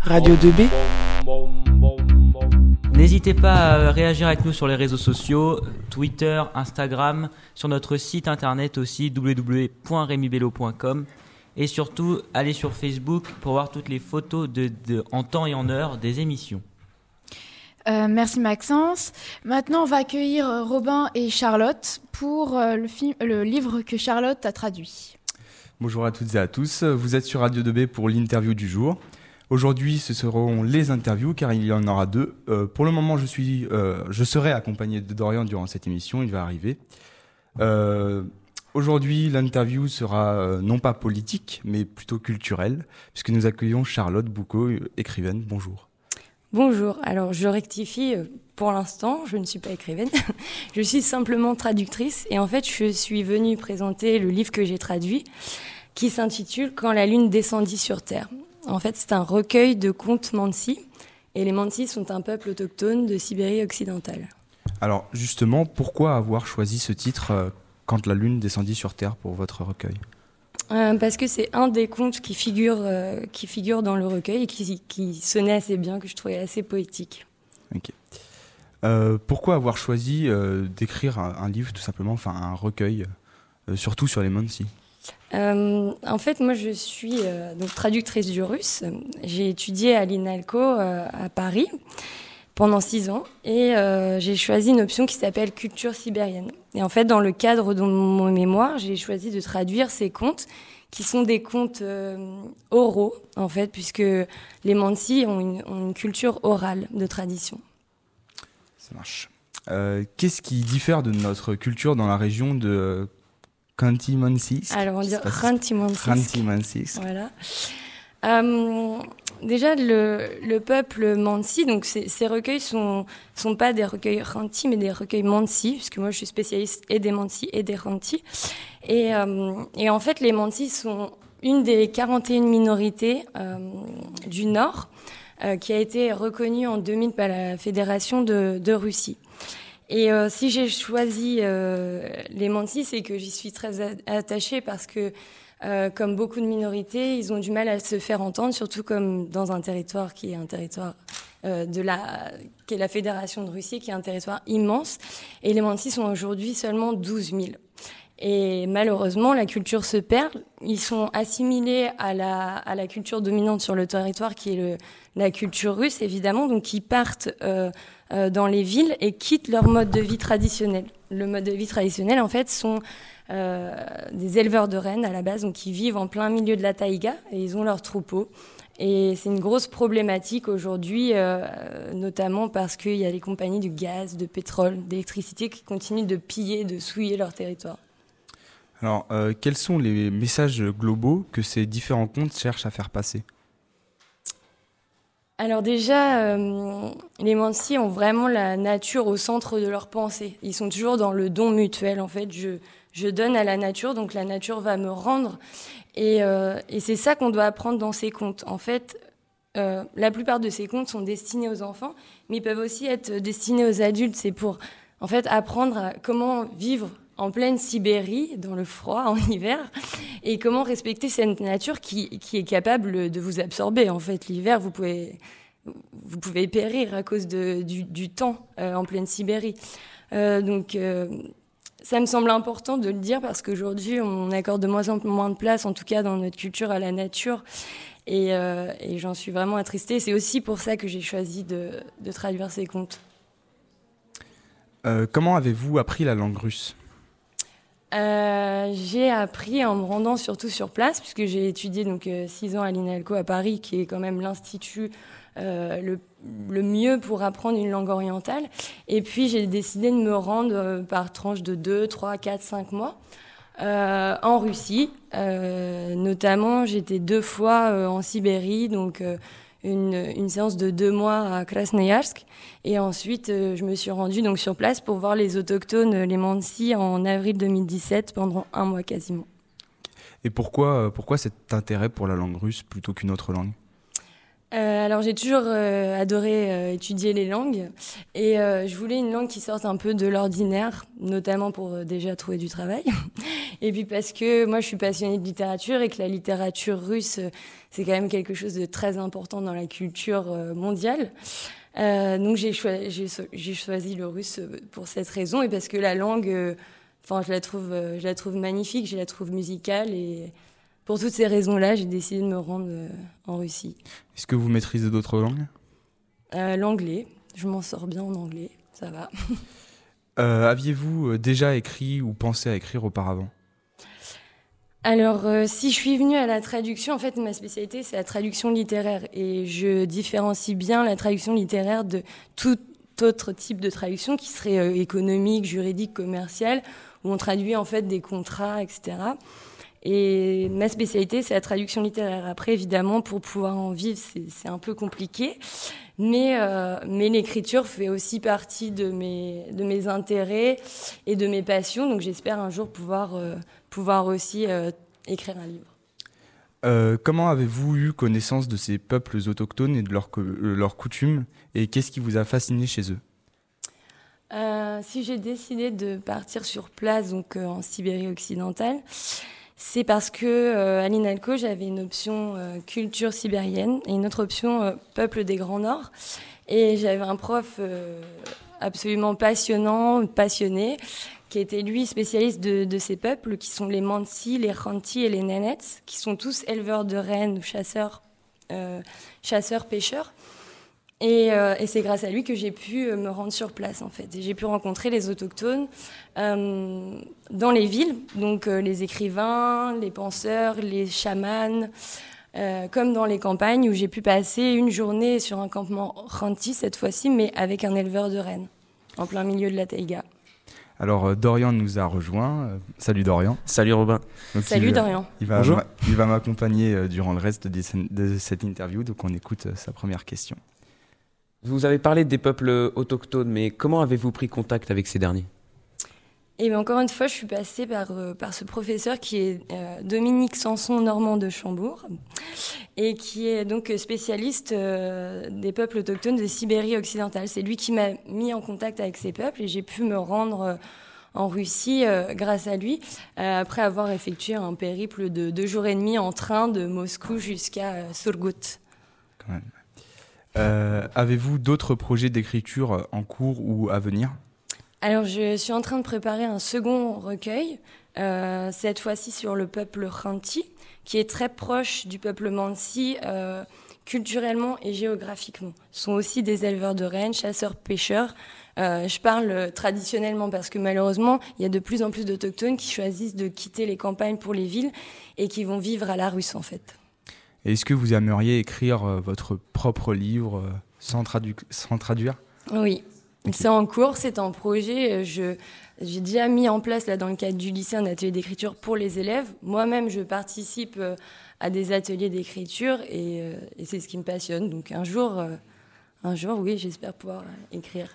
Radio 2B. N'hésitez pas à réagir avec nous sur les réseaux sociaux, Twitter, Instagram, sur notre site internet aussi www.remibello.com et surtout allez sur Facebook pour voir toutes les photos de, de- en temps et en heure des émissions. Euh, merci Maxence. Maintenant, on va accueillir euh, Robin et Charlotte pour euh, le, film, le livre que Charlotte a traduit. Bonjour à toutes et à tous, vous êtes sur Radio 2B pour l'interview du jour. Aujourd'hui, ce seront les interviews car il y en aura deux. Euh, pour le moment, je, suis, euh, je serai accompagné de Dorian durant cette émission, il va arriver. Euh, Aujourd'hui, l'interview sera non pas politique, mais plutôt culturelle, puisque nous accueillons Charlotte Boucaud, écrivaine. Bonjour. Bonjour, alors je rectifie, pour l'instant, je ne suis pas écrivaine, je suis simplement traductrice et en fait je suis venue présenter le livre que j'ai traduit qui s'intitule Quand la lune descendit sur Terre. En fait c'est un recueil de contes Mansi et les Mansi sont un peuple autochtone de Sibérie occidentale. Alors justement, pourquoi avoir choisi ce titre euh, Quand la lune descendit sur Terre pour votre recueil? Euh, parce que c'est un des contes qui figure, euh, qui figure dans le recueil et qui, qui sonnait assez bien, que je trouvais assez poétique. Ok. Pourquoi avoir choisi d'écrire un, un livre tout simplement, enfin un recueil, surtout sur les Mansi? Euh, en fait, moi, je suis euh, donc traductrice du russe. J'ai étudié à l'INALCO euh, à Paris pendant six ans et j'ai choisi une option qui s'appelle culture sibérienne. Et en fait, dans le cadre de mon mémoire, j'ai choisi de traduire ces contes qui sont des contes oraux, en fait, puisque les Mansi ont une, ont une culture orale de tradition. Ça marche. Qu'est-ce qui diffère de notre culture dans la région de Khanty-Mansis Alors, on dit Khanty-Mansis. Khanty-Mansis. Voilà. Euh, déjà, le, le peuple Mansi, donc ces, recueils sont sont pas des recueils Khanti, mais des recueils Mansi, puisque moi je suis spécialiste et des Mansi et des Khanti. Et, euh, et en fait, les Mansi sont une des 41 minorités euh, du Nord qui a été reconnue en 2000 par la Fédération de, de Russie. Et euh, si j'ai choisi euh, les Mansi, c'est que j'y suis très attachée parce que euh, comme beaucoup de minorités, ils ont du mal à se faire entendre, surtout comme dans un territoire qui est un territoire euh, de la, qui est la Fédération de Russie, qui est un territoire immense. Et les Mansi sont aujourd'hui seulement 12 000. Et malheureusement, la culture se perd. Ils sont assimilés à la, à la culture dominante sur le territoire, qui est le, la culture russe, évidemment. Donc, ils partent euh, euh, dans les villes et quittent leur mode de vie traditionnel. Le mode de vie traditionnel, en fait, sont euh, des éleveurs de rennes à la base, donc qui vivent en plein milieu de la taïga et ils ont leurs troupeaux. Et c'est une grosse problématique aujourd'hui, euh, notamment parce qu'il y a les compagnies du gaz, de pétrole, d'électricité qui continuent de piller, de souiller leur territoire. Alors, euh, quels sont les messages globaux que ces différents contes cherchent à faire passer? Alors déjà, euh, les Mansi ont vraiment la nature au centre de leur pensée. Ils sont toujours dans le don mutuel. En fait, je, donne à la nature, donc la nature va me rendre. Et, euh, c'est ça qu'on doit apprendre dans ces contes. En fait, la plupart de ces contes sont destinés aux enfants, mais ils peuvent aussi être destinés aux adultes. C'est pour, en fait, apprendre à comment vivre en pleine Sibérie, dans le froid, en hiver, et comment respecter cette nature qui, qui est capable de vous absorber. En fait, l'hiver, vous pouvez, vous pouvez périr à cause de, du, temps euh, en pleine Sibérie. Euh, donc, euh, ça me semble important de le dire parce qu'aujourd'hui, on accorde de moins en moins de place, en tout cas dans notre culture, à la nature. Et, et j'en suis vraiment attristée. C'est aussi pour ça que j'ai choisi de, de traduire ces contes. Comment avez-vous appris la langue russe? Euh, j'ai appris en me rendant surtout sur place, puisque j'ai étudié donc euh, six ans à l'INALCO à Paris, qui est quand même l'institut euh, le, mieux pour apprendre une langue orientale. Et puis j'ai décidé de me rendre par tranche de 2, 3, 4, 5 mois en Russie. Notamment, j'étais deux fois en Sibérie, donc une, séance de deux mois à Krasnoyarsk. Et ensuite, euh, je me suis rendue donc sur place pour voir les autochtones, euh, les Mansi, en avril 2017, pendant un mois quasiment. Et pourquoi, euh, pourquoi cet intérêt pour la langue russe plutôt qu'une autre langue? Euh, alors j'ai toujours euh, adoré euh, étudier les langues et euh, je voulais une langue qui sorte un peu de l'ordinaire, notamment pour euh, déjà trouver du travail. Et puis parce que moi, je suis passionnée de littérature et que la littérature russe, c'est quand même quelque chose de très important dans la culture mondiale. Euh, donc j'ai choisi, choisi, le russe pour cette raison et parce que la langue, enfin, je la trouve, je la trouve magnifique, je la trouve musicale et pour toutes ces raisons-là, j'ai décidé de me rendre en Russie. Est-ce que vous maîtrisez d'autres langues? L'anglais, je m'en sors bien en anglais, ça va. Euh, aviez-vous euh, déjà écrit ou pensé à écrire auparavant? Alors, euh, si je suis venue à la traduction, en fait, ma spécialité, c'est la traduction littéraire. Et je différencie bien la traduction littéraire de tout autre type de traduction qui serait économique, juridique, commerciale, où on traduit en fait des contrats, etc. Et ma spécialité, c'est la traduction littéraire. Après, évidemment, pour pouvoir en vivre, c'est un peu compliqué. Mais, euh, mais l'écriture fait aussi partie de mes, de mes intérêts et de mes passions. Donc j'espère un jour pouvoir, euh, pouvoir aussi euh, écrire un livre. comment avez-vous eu connaissance de ces peuples autochtones et de leurs leur coutumes? Et qu'est-ce qui vous a fasciné chez eux? Si j'ai décidé de partir sur place, donc en Sibérie occidentale, c'est parce que euh, à l'INALCO, j'avais une option euh, culture sibérienne et une autre option euh, peuple des Grands Nord. Et j'avais un prof absolument passionnant, passionné, qui était lui spécialiste de, ces peuples, qui sont les Mansi, les Khanti et les Nenets, qui sont tous éleveurs de rennes ou chasseurs, chasseurs, pêcheurs. Et, euh, et c'est grâce à lui que j'ai pu euh, me rendre sur place en fait. Et j'ai pu rencontrer les autochtones euh, dans les villes, donc euh, les écrivains, les penseurs, les chamans, comme dans les campagnes où j'ai pu passer une journée sur un campement renti cette fois-ci, mais avec un éleveur de rennes, en plein milieu de la taïga. Alors Dorian nous a rejoint. salut Dorian. Salut Robin. salut Dorian. Il va, Bonjour. Il va m'accompagner durant le reste de cette interview, donc on écoute sa première question. Vous avez parlé des peuples autochtones, mais comment avez-vous pris contact avec ces derniers? Et bien encore une fois, je suis passée par, euh, par ce professeur qui est euh, Dominique Sanson, normand de Chambourg, et qui est donc spécialiste euh, des peuples autochtones de Sibérie occidentale. C'est lui qui m'a mis en contact avec ces peuples et j'ai pu me rendre en Russie grâce à lui, après avoir effectué un périple de deux jours et demi en train de Moscou jusqu'à Surgut. Quand même. Euh, avez-vous d'autres projets d'écriture en cours ou à venir? Alors, je suis en train de préparer un second recueil, euh, cette fois-ci sur le peuple Khanti, qui est très proche du peuple Mansi. Euh, culturellement et géographiquement. Ce sont aussi des éleveurs de rennes, chasseurs-pêcheurs. je parle traditionnellement parce que malheureusement, il y a de plus en plus d'autochtones qui choisissent de quitter les campagnes pour les villes et qui vont vivre à la Russe en fait. Est-ce que vous aimeriez écrire euh, votre propre livre euh, sans, sans traduire? Oui, c'est en cours, c'est en projet. Je, j'ai déjà mis en place, là, dans le cadre du lycée, un atelier d'écriture pour les élèves. Moi-même, je participe euh, à des ateliers d'écriture et, et, c'est ce qui me passionne. Donc un jour, un jour oui, j'espère pouvoir écrire.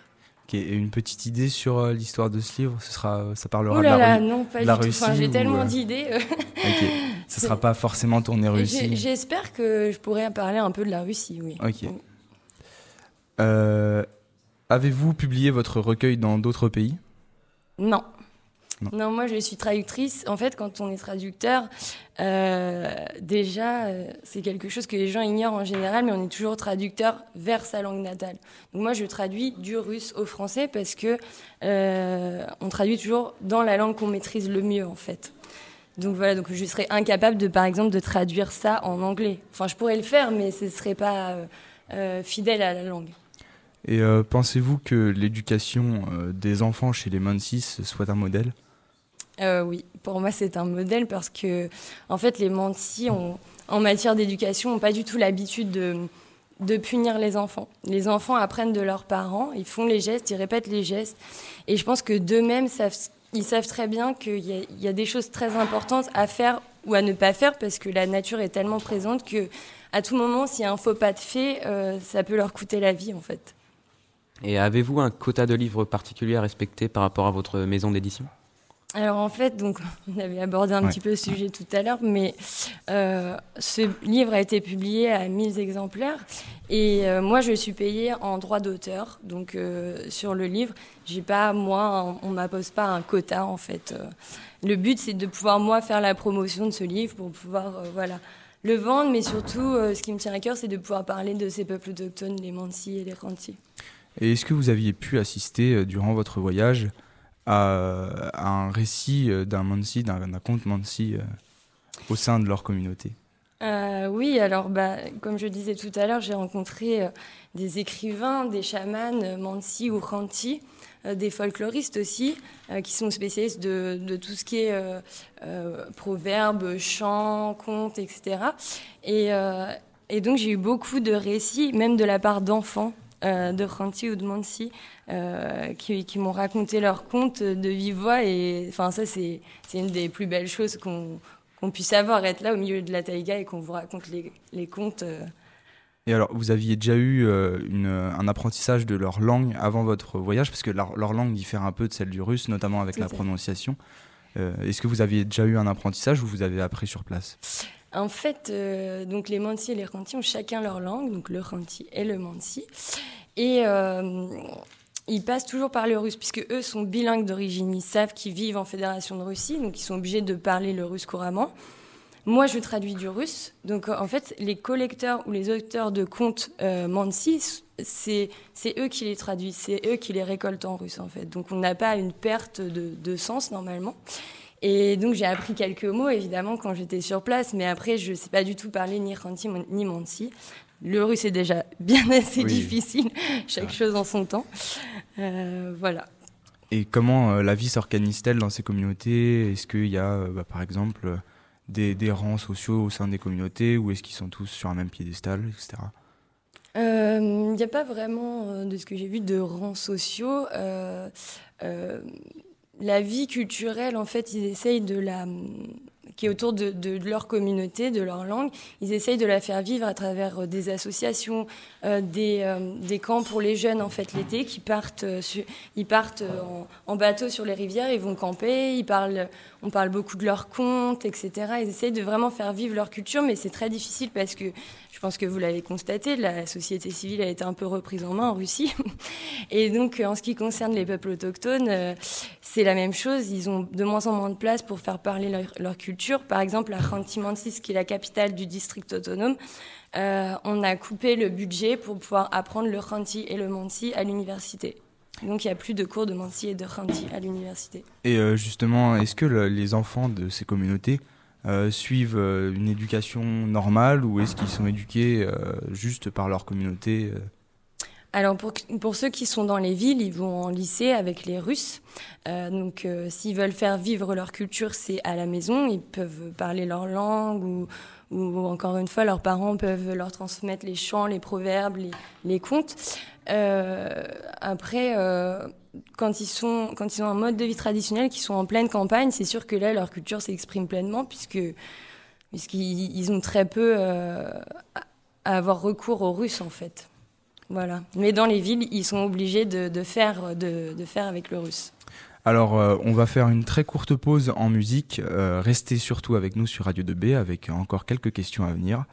Okay. Et une petite idée sur l'histoire de ce livre, ce sera, ça parlera de la, là, non, pas du tout. Enfin, j'ai tellement d'idées. ne sera pas forcément tourné Russie. J'espère que je pourrai parler un peu de la Russie, oui. Ok. Euh, avez-vous publié votre recueil dans d'autres pays? Non. non. moi je suis traductrice. En fait, quand on est traducteur, euh, déjà, euh, c'est quelque chose que les gens ignorent en général, mais on est toujours traducteur vers sa langue natale. Donc moi, je traduis du russe au français parce que on traduit toujours dans la langue qu'on maîtrise le mieux, en fait. Donc voilà, donc je serais incapable de, par exemple, de traduire ça en anglais. Enfin, je pourrais le faire, mais ce ne serait pas euh, euh, fidèle à la langue. Et euh, pensez-vous que l'éducation des enfants chez les Mansis soit un modèle? Oui, pour moi c'est un modèle parce que, en fait, les Mansis, en matière d'éducation, n'ont pas du tout l'habitude de, de punir les enfants. Les enfants apprennent de leurs parents, ils font les gestes, ils répètent les gestes. Et je pense que d'eux-mêmes savent ils savent très bien qu'il y, a des choses très importantes à faire ou à ne pas faire parce que la nature est tellement présente que à tout moment, s'il y a un faux pas de fait, euh, ça peut leur coûter la vie en fait. Et avez-vous un quota de livres particulier à respecter par rapport à votre maison d'édition? Alors en fait, donc on avait abordé un petit peu le sujet tout à l'heure, mais euh, ce livre a été publié à 1000 exemplaires Et moi, je suis payée en droit d'auteur, donc sur le livre. J'ai pas, moi, on m'impose pas un quota en fait. Le but, c'est de pouvoir moi faire la promotion de ce livre pour pouvoir, voilà, le vendre, mais surtout, ce qui me tient à cœur, c'est de pouvoir parler de ces peuples autochtones, les Mansi et les Ranti. Et est-ce que vous aviez pu assister durant votre voyage à, un récit euh, d'un Mansi, d'un conte Mansi euh, au sein de leur communauté euh, oui, alors bah, comme je disais tout à l'heure, j'ai rencontré des écrivains, des chamans, Mansi ou Khanti, des folkloristes aussi, qui sont spécialistes de, tout ce qui est proverbes, chants, contes, etc. Et, et donc j'ai eu beaucoup de récits, même de la part d'enfants de Khanti ou de Mansi, euh, qui, m'ont raconté leurs contes de vive voix. Et enfin, ça, c'est une des plus belles choses qu'on puisse avoir, être là au milieu de la taïga et qu'on vous raconte les, les contes. Euh. Et alors, vous aviez déjà eu euh, une, un apprentissage de leur langue avant votre voyage, parce que leur, leur, langue diffère un peu de celle du russe, notamment avec la prononciation. Est-ce que vous aviez déjà eu un apprentissage ou vous avez appris sur place en fait, donc les Mansi et les Khanti ont chacun leur langue, donc le Khanti et le Mansi. Et ils passent toujours par le russe, puisque eux sont bilingues d'origine. Ils savent qu'ils vivent en Fédération de Russie, donc ils sont obligés de parler le russe couramment. Moi, je traduis du russe. Donc, en fait, les collecteurs ou les auteurs de contes euh, c'est eux qui les traduisent, c'est eux qui les récoltent en russe, en fait. Donc, on n'a pas une perte de, de sens, normalement. Et donc, j'ai appris quelques mots, évidemment, quand j'étais sur place, mais après, je ne sais pas du tout parler ni Khanti ni Mansi. Le russe est déjà bien assez difficile, chaque chose en son temps. Euh, voilà. Et comment euh, la vie s'organise-t-elle dans ces communautés? Est-ce qu'il y a, euh, bah, par exemple, des, des, rangs sociaux au sein des communautés ou est-ce qu'ils sont tous sur un même piédestal, etc. Il n'y a pas vraiment, de ce que j'ai vu, de rangs sociaux. la vie culturelle, en fait, ils essayent de la qui est autour de, leur communauté, de leur langue. Ils essayent de la faire vivre à travers euh, des associations, euh, des, euh, des, camps pour les jeunes en fait l'été qui partent, ils partent en, bateau sur les rivières, ils vont camper, ils parlent, on parle beaucoup de leurs contes, etc. Ils essayent de vraiment faire vivre leur culture, mais c'est très difficile parce que je pense que vous l'avez constaté, la société civile a été un peu reprise en main en Russie. Et donc, en ce qui concerne les peuples autochtones, c'est la même chose. Ils ont de moins en moins de place pour faire parler leur, culture par exemple, à Khanty-Mansis, qui est la capitale du district autonome, euh, on a coupé le budget pour pouvoir apprendre le Khanti et le Mansi à l'université. Donc il n'y a plus de cours de Mansi et de Khanti à l'université. Et euh, justement, est-ce que les enfants de ces communautés euh, suivent une éducation normale ou est-ce qu'ils sont éduqués juste par leur communauté alors pour, pour, ceux qui sont dans les villes, ils vont en lycée avec les Russes. Euh, donc euh, s'ils veulent faire vivre leur culture, c'est à la maison. Ils peuvent parler leur langue ou, ou, encore une fois, leurs parents peuvent leur transmettre les chants, les proverbes, les, les contes. Euh, après, euh, quand ils sont quand ils ont un mode de vie traditionnel, qui sont en pleine campagne, c'est sûr que là leur culture s'exprime pleinement puisqu'ils ils ont très peu euh, à avoir recours aux Russes en fait. Voilà. Mais dans les villes, ils sont obligés de, faire, de, faire avec le russe. Alors, on va faire une très courte pause en musique. Restez surtout avec nous sur Radio 2B avec encore quelques questions à venir.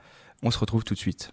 On se retrouve tout de suite.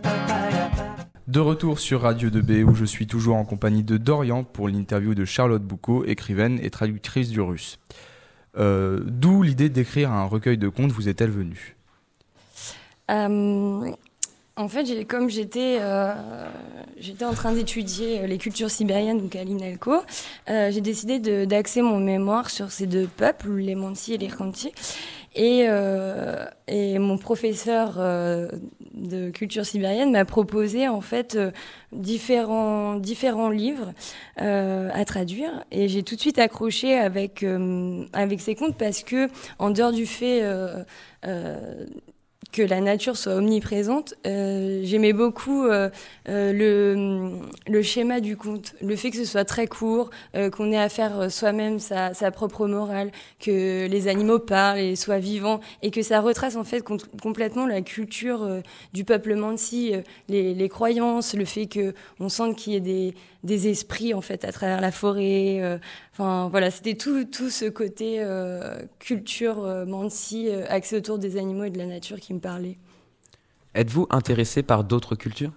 De retour sur Radio 2B où je suis toujours en compagnie de Dorian pour l'interview de Charlotte Boucault, écrivaine et traductrice du russe. Euh, d'où l'idée d'écrire un recueil de contes vous est-elle venue? Euh, En fait, comme j'étais euh, j'étais en train d'étudier les cultures sibériennes donc à j'ai décidé d'axer mon mémoire sur ces deux peuples, les Mansi et les Khanti. Et, euh, et mon professeur euh, de culture sibérienne m'a proposé en fait euh, différents différents livres euh, à traduire. Et j'ai tout de suite accroché avec avec ces contes parce que en dehors du fait que la nature soit omniprésente. Euh, J'aimais beaucoup euh, euh, le, schéma du conte, le fait que ce soit très court, qu'on ait à faire soi-même sa, propre morale, que les animaux parlent et soient vivants, et que ça retrace en fait com complètement la culture du peuple Mansi, les, les, croyances, le fait que on sente qu'il y ait des, des, esprits en fait à travers la forêt. Enfin voilà, c'était tout, tout ce côté culture Mansi axé autour des animaux et de la nature qui me parlait. Êtes-vous intéressé par d'autres cultures?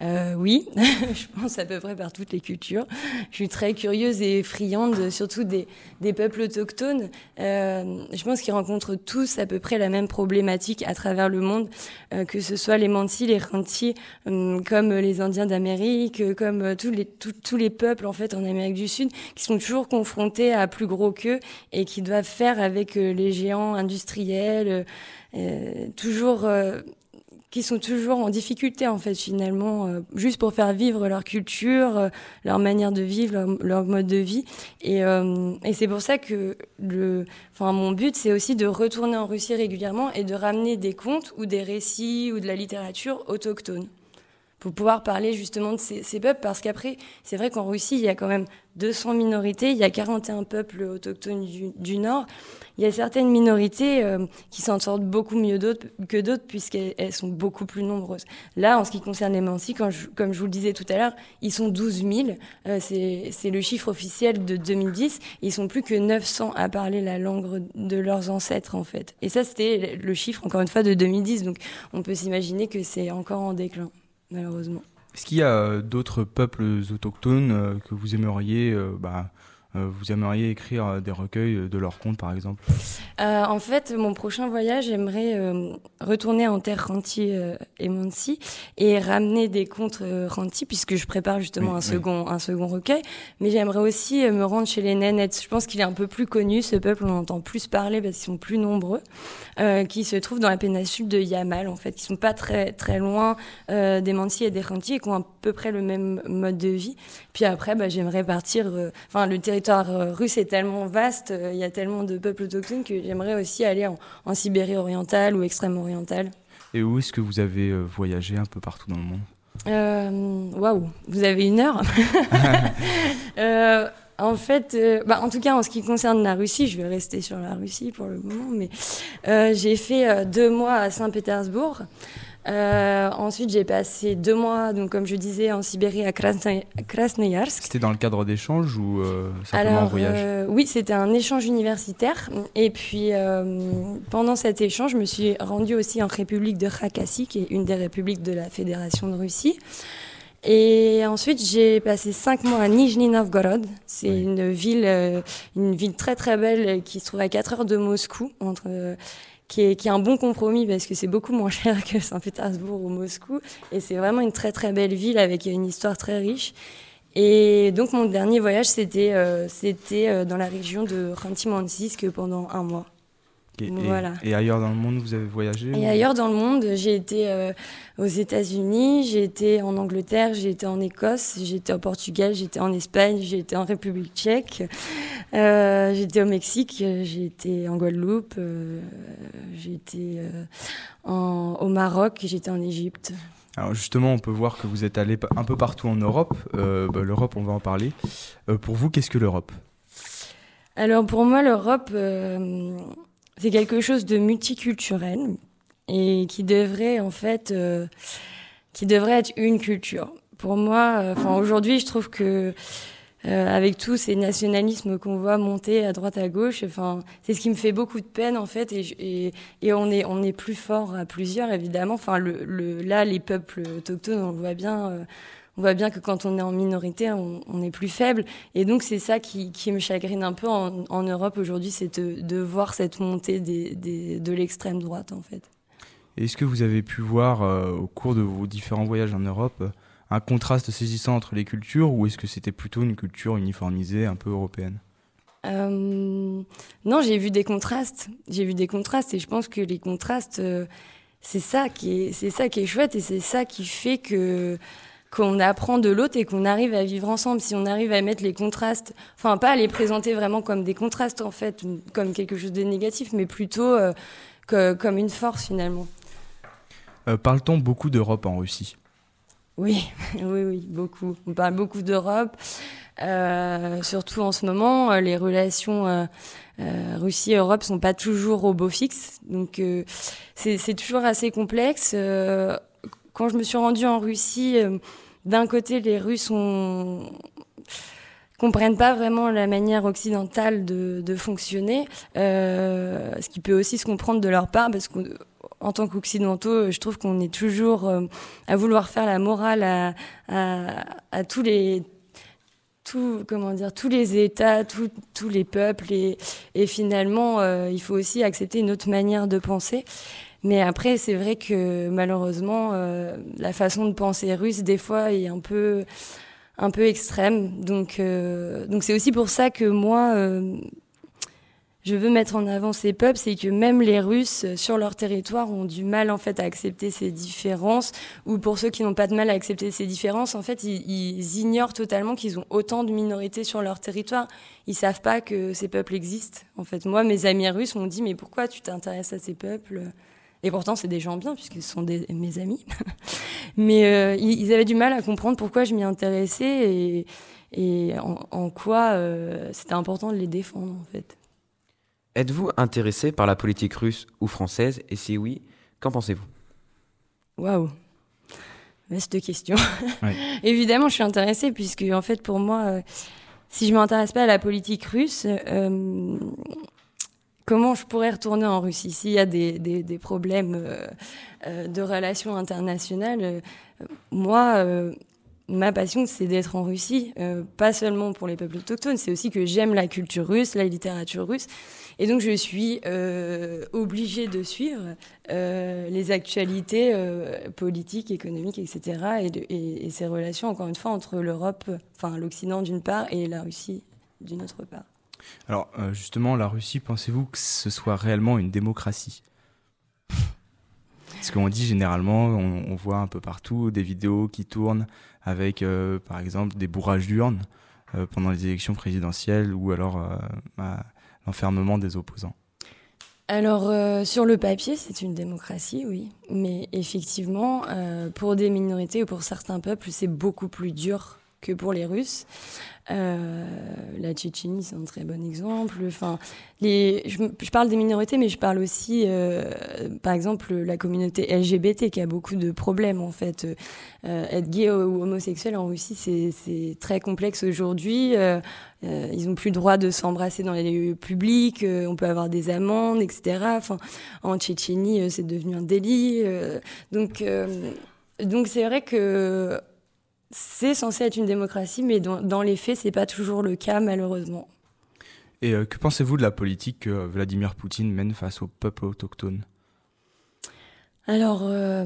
Euh, oui, je pense à peu près par toutes les cultures. Je suis très curieuse et friande, surtout des, des peuples autochtones. Euh, je pense qu'ils rencontrent tous à peu près la même problématique à travers le monde, euh, que ce soit les Mantis, les Rantis, euh, comme les Indiens d'Amérique, comme tous les, tous les peuples en fait en Amérique du Sud, qui sont toujours confrontés à plus gros qu'eux et qui doivent faire avec euh, les géants industriels, euh, toujours qui sont toujours en difficulté en fait finalement, euh, juste pour faire vivre leur culture, euh, leur manière de vivre, leur, leur mode de vie. Et, euh, et c'est pour ça que le, enfin mon but c'est aussi de retourner en Russie régulièrement et de ramener des contes ou des récits ou de la littérature autochtone pour pouvoir parler justement de ces, peuples parce qu'après c'est vrai qu'en Russie il y a quand même 200 minorités, il y a 41 peuples autochtones du, Nord il y a certaines minorités euh, qui s'en sortent beaucoup mieux que d'autres puisqu'elles sont beaucoup plus nombreuses. Là, en ce qui concerne les Mansi, comme je vous le disais tout à l'heure, ils sont 12 000. Euh, c'est le chiffre officiel de 2010. Ils sont plus que 900 à parler la langue de leurs ancêtres, en fait. Et ça, c'était le chiffre, encore une fois, de 2010. Donc, on peut s'imaginer que c'est encore en déclin, malheureusement. Est-ce qu'il y a euh, d'autres peuples autochtones euh, que vous aimeriez euh, bah, vous aimeriez écrire euh, des recueils de leurs contes, par exemple? Euh, En fait, mon prochain voyage, j'aimerais euh, retourner en terre Ranti euh, et Mansi et ramener des contes Ranti, puisque je prépare justement oui, un, second, oui. un second recueil. Mais j'aimerais aussi me rendre chez les Nénettes. Je pense qu'il est un peu plus connu, ce peuple, on entend plus parler parce qu'ils sont plus nombreux, qui se trouvent dans la péninsule de Yamal, en fait, qui sont pas très, très loin des Mansi et des Ranti et qui ont à peu près le même mode de vie. Puis après, bah, j'aimerais partir, enfin, le territoire territoire russe est tellement vaste, il y a tellement de peuples autochtones que j'aimerais aussi aller en, en, Sibérie orientale ou extrême orientale. Et où est-ce que vous avez voyagé un peu partout dans le monde? Waouh, wow, vous avez une heure? Euh, En fait, euh, bah, en tout cas, en ce qui concerne la Russie, je vais rester sur la Russie pour le moment, mais euh, j'ai fait deux mois à Saint-Pétersbourg. Euh, ensuite, j'ai passé deux mois, donc comme je disais, en Sibérie à Krasnoyarsk. C'était dans le cadre d'échanges ou euh, simplement Alors, un voyage euh, Oui, c'était un échange universitaire. Et puis, euh, pendant cet échange, je me suis rendue aussi en République de Khakassie, qui est une des républiques de la Fédération de Russie. Et ensuite, j'ai passé cinq mois à Nijni Novgorod. C'est oui. une ville, une ville très très belle qui se trouve à 4 heures de Moscou, entre qui est, qui est un bon compromis parce que c'est beaucoup moins cher que Saint-Pétersbourg ou Moscou. Et c'est vraiment une très très belle ville avec une histoire très riche. Et donc mon dernier voyage, c'était euh, c'était euh, dans la région de Khanty-Mansiysk pendant un mois. Et, voilà. et, ailleurs dans le monde, vous avez voyagé Et ou... ailleurs dans le monde, j'ai été euh, aux États-Unis, j'ai été en Angleterre, j'ai été en Écosse, j'ai été au Portugal, j'ai été en Espagne, j'ai été en République tchèque, euh, j'ai été au Mexique, j'ai été en Guadeloupe, euh, j'ai été en, au Maroc, j'ai été en Égypte. Alors justement, on peut voir que vous êtes allé un peu partout en Europe. Euh, bah, L'Europe, on va en parler. Euh, pour vous, qu'est-ce que l'Europe? Alors pour moi, l'Europe, euh, c'est quelque chose de multiculturel et qui devrait en fait, euh, qui devrait être une culture. Pour moi, enfin aujourd'hui, je trouve que euh, avec tous ces nationalismes qu'on voit monter à droite à gauche. Enfin, c'est ce qui me fait beaucoup de peine en fait, et, on est on est plus fort à plusieurs évidemment. Enfin, là, les peuples autochtones, on le voit bien. Euh, on voit bien que quand on est en minorité, on, on est plus faible. Et donc, c'est ça qui, qui, me chagrine un peu en, en Europe aujourd'hui, c'est de, de, voir cette montée des, des, de l'extrême droite, en fait. Est-ce que vous avez pu voir, euh, au cours de vos différents voyages en Europe, un contraste saisissant entre les cultures ou est-ce que c'était plutôt une culture uniformisée, un peu européenne? Euh, Non, j'ai vu des contrastes. J'ai vu des contrastes et je pense que les contrastes, euh, c'est ça qui est, c'est ça qui est chouette et c'est ça qui fait que qu'on apprend de l'autre et qu'on arrive à vivre ensemble. Si on arrive à mettre les contrastes, enfin pas à les présenter vraiment comme des contrastes en fait, comme quelque chose de négatif, mais plutôt euh, comme une force finalement. Parle-t-on beaucoup d'Europe en Russie? Oui, oui, oui, beaucoup. On parle beaucoup d'Europe. surtout en ce moment, les relations Russie et Europe sont pas toujours au beau fixe, donc c'est toujours assez complexe. Quand je me suis rendue en Russie, d'un côté, les Russes ont comprennent pas vraiment la manière occidentale de, fonctionner, euh, ce qui peut aussi se comprendre de leur part, parce qu'en tant qu'occidentaux, je trouve qu'on est toujours euh, à vouloir faire la morale à, tous les comment dire, tous les États, tous les peuples, et, finalement, euh, il faut aussi accepter une autre manière de penser. Mais après, c'est vrai que malheureusement, euh, la façon de penser russe, des fois, est un peu un peu extrême. Donc, euh, donc c'est aussi pour ça que moi, euh, je veux mettre en avant ces peuples, c'est que même les Russes sur leur territoire ont du mal en fait à accepter ces différences, ou pour ceux qui n'ont pas de mal à accepter ces différences, en fait, ils, ils ignorent totalement qu'ils ont autant de minorités sur leur territoire. Ils savent pas que ces peuples existent. En fait, moi, mes amis russes m'ont dit mais pourquoi tu t'intéresses à ces peuples? Et pourtant, c'est des gens bien, puisqu'ils sont des, mes amis. Mais euh, ils, avaient du mal à comprendre pourquoi je m'y intéressais et, et en, quoi euh, c'était important de les défendre, en fait. Êtes-vous intéressé par la politique russe ou française? Et si oui, qu'en pensez-vous? Waouh Vaste question. Évidemment, je suis intéressée, puisque, en fait, pour moi, euh, si je m'intéresse pas à la politique russe, comment je pourrais retourner en Russie s'il y a des, problèmes euh, euh de relations internationales. Euh, moi, ma passion, c'est d'être en Russie, pas seulement pour les peuples autochtones, c'est aussi que j'aime la culture russe, la littérature russe. Et donc, je suis obligée de suivre les actualités politiques, économiques, etc. Et, et ces relations, encore une fois, entre l'Europe, enfin l'Occident d'une part, et la Russie d'une autre part. Alors euh, justement, la Russie, pensez-vous que ce soit réellement une démocratie? Parce qu'on dit généralement, on, voit un peu partout des vidéos qui tournent avec, euh, par exemple, des bourrages d'urnes euh, pendant les élections présidentielles ou alors bah, l'enfermement des opposants. Alors sur le papier, c'est une démocratie, oui, mais effectivement, pour des minorités ou pour certains peuples, c'est beaucoup plus dur que pour les Russes. Euh, la Tchétchénie, c'est un très bon exemple. Enfin, je, parle des minorités, mais je parle aussi, euh, par exemple, la communauté LGBT qui a beaucoup de problèmes en fait. Euh, être gay ou homosexuel en Russie, c'est très complexe aujourd'hui. Ils ont plus le droit de s'embrasser dans les lieux publics. on peut avoir des amendes, etc. En Tchétchénie, c'est devenu un délit. donc, donc c'est vrai que c'est censé être une démocratie, mais dans, les faits, c'est pas toujours le cas, malheureusement. Et euh, que pensez-vous de la politique que Vladimir Poutine mène face au peuple autochtone? Alors, euh,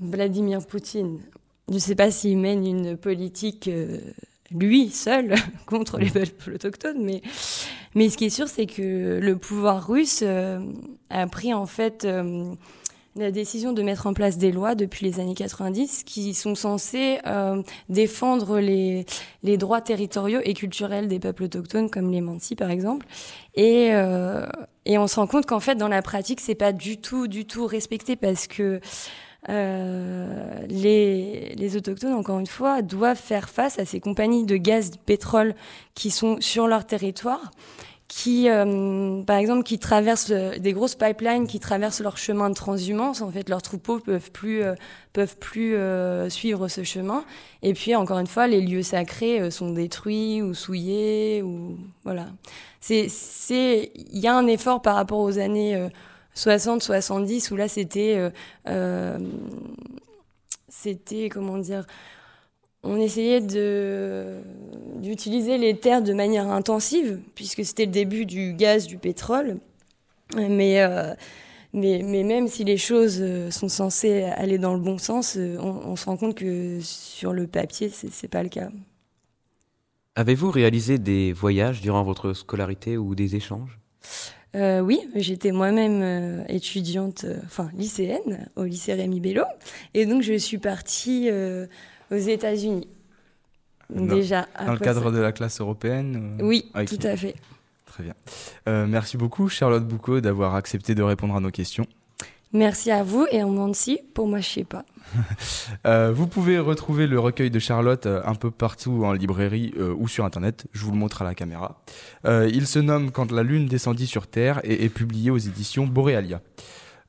Vladimir Poutine, je ne sais pas s'il mène une politique euh, lui seul contre les peuples autochtones, mais, mais ce qui est sûr, c'est que le pouvoir russe a pris en fait la décision de mettre en place des lois depuis les années 90 qui sont censées euh, défendre les, les droits territoriaux et culturels des peuples autochtones comme les Mansi par exemple. Et euh, et on se rend compte qu'en fait dans la pratique c'est pas du tout du tout respecté parce que euh, les, les autochtones, encore une fois, doivent faire face à ces compagnies de gaz, de pétrole qui sont sur leur territoire qui, euh, par exemple, qui traversent des grosses pipelines qui traversent leur chemin de transhumance. En fait, leurs troupeaux peuvent plus euh, peuvent plus euh, suivre ce chemin. Et puis, encore une fois, les lieux sacrés sont détruits ou souillés ou voilà. C'est c'est il y a un effort par rapport aux années 60, 70 où là c'était c'était comment dire on essayait d'utiliser les terres de manière intensive, puisque c'était le début du gaz, du pétrole. Mais, euh, mais, mais, même si les choses euh, sont censées aller dans le bon sens, euh, on, se rend compte que sur le papier, c'est n'est pas le cas. Avez-vous réalisé des voyages durant votre scolarité ou des échanges? Oui, j'étais moi-même étudiante, enfin lycéenne, au lycée Rémi Bello. Et donc, je suis partie aux États-Unis. Déjà. Dans le cadre de la classe européenne Oui, tout à fait. Très bien. Euh, merci beaucoup, Charlotte Boucaud, d'avoir accepté de répondre à nos questions. Merci à vous et en Mancy, pour moi, je sais pas. Euh, vous pouvez retrouver le recueil de Charlotte euh, un peu partout en librairie euh, ou sur internet. Je vous le montre à la caméra. Euh, il se nomme Quand la lune descendit sur Terre et est publié aux éditions Borealia.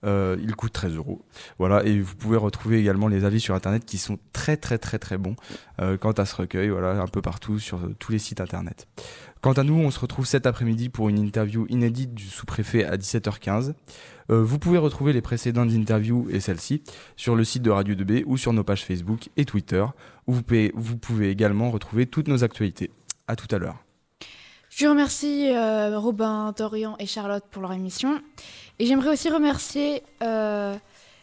Euh, il coûte 13 euros. Voilà, et vous pouvez retrouver également les avis sur internet qui sont très très très très bons euh, quant à ce recueil, voilà, un peu partout sur euh, tous les sites internet. Quant à nous, on se retrouve cet après-midi pour une interview inédite du sous-préfet à 17h15. Euh, vous pouvez retrouver les précédentes interviews et celle-ci sur le site de Radio 2B ou sur nos pages Facebook et Twitter, où vous pouvez, vous pouvez également retrouver toutes nos actualités. À tout à l'heure. Je remercie euh, Robin, Dorian et Charlotte pour leur émission. Et j'aimerais aussi remercier euh,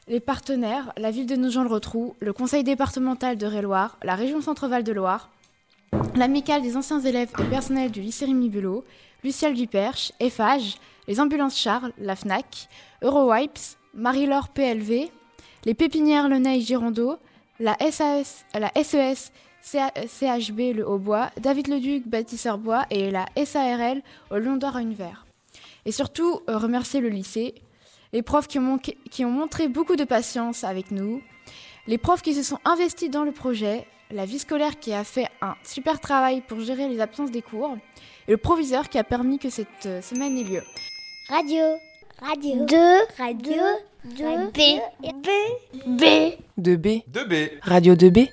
les partenaires, la ville de Nogent-le-Rotrou, le conseil départemental de Réloir, la région Centre-Val de Loire, l'amicale des anciens élèves et personnels du lycée Rémi Bulot, Lucial Duperche, EFAGE, les ambulances Charles, la FNAC, Eurowipes, Marie-Laure PLV, les pépinières Lenay Girondeau, la, SAS, la SES CA- CHB Le Hautbois, David Leduc Bâtisseur Bois et la SARL au Lion d'Or Univers. Et surtout, euh, remercier le lycée, les profs qui ont, manqué- qui ont montré beaucoup de patience avec nous, les profs qui se sont investis dans le projet, la vie scolaire qui a fait un super travail pour gérer les absences des cours, et le proviseur qui a permis que cette euh, semaine ait lieu. Radio. Radio. 2. Radio. 2. B. B. B. 2B. 2B Radio 2B